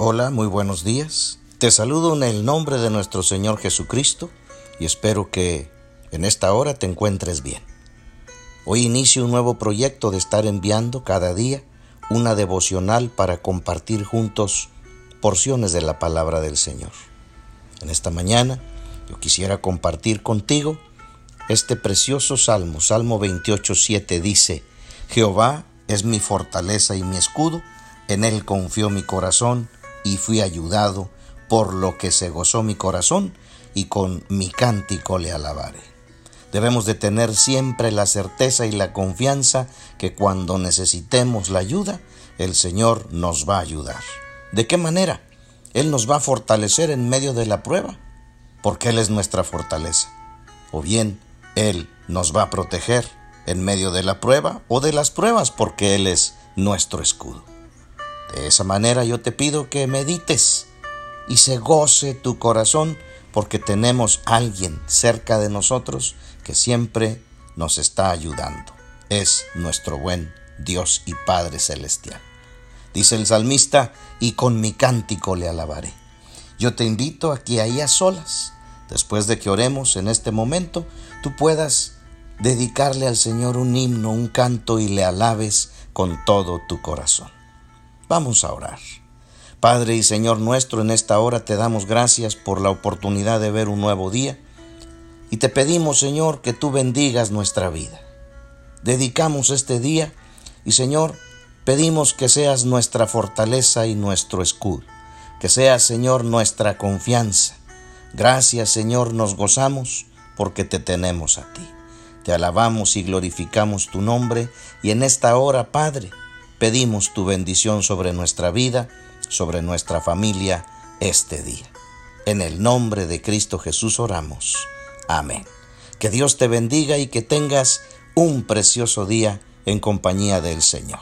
Hola, muy buenos días. Te saludo en el nombre de nuestro Señor Jesucristo y espero que en esta hora te encuentres bien. Hoy inicio un nuevo proyecto de estar enviando cada día una devocional para compartir juntos porciones de la palabra del Señor. En esta mañana yo quisiera compartir contigo este precioso salmo, Salmo 28.7 dice, Jehová es mi fortaleza y mi escudo, en él confió mi corazón y fui ayudado, por lo que se gozó mi corazón y con mi cántico le alabaré. Debemos de tener siempre la certeza y la confianza que cuando necesitemos la ayuda, el Señor nos va a ayudar. ¿De qué manera? Él nos va a fortalecer en medio de la prueba, porque Él es nuestra fortaleza. O bien, Él nos va a proteger en medio de la prueba o de las pruebas, porque Él es nuestro escudo. De esa manera yo te pido que medites y se goce tu corazón porque tenemos alguien cerca de nosotros que siempre nos está ayudando. Es nuestro buen Dios y Padre Celestial. Dice el salmista, y con mi cántico le alabaré. Yo te invito a que ahí a solas, después de que oremos en este momento, tú puedas dedicarle al Señor un himno, un canto y le alabes con todo tu corazón. Vamos a orar. Padre y Señor nuestro, en esta hora te damos gracias por la oportunidad de ver un nuevo día y te pedimos, Señor, que tú bendigas nuestra vida. Dedicamos este día y, Señor, pedimos que seas nuestra fortaleza y nuestro escudo, que seas, Señor, nuestra confianza. Gracias, Señor, nos gozamos porque te tenemos a ti. Te alabamos y glorificamos tu nombre y en esta hora, Padre, pedimos tu bendición sobre nuestra vida, sobre nuestra familia este día. En el nombre de Cristo Jesús oramos. Amén. Que Dios te bendiga y que tengas un precioso día en compañía del Señor.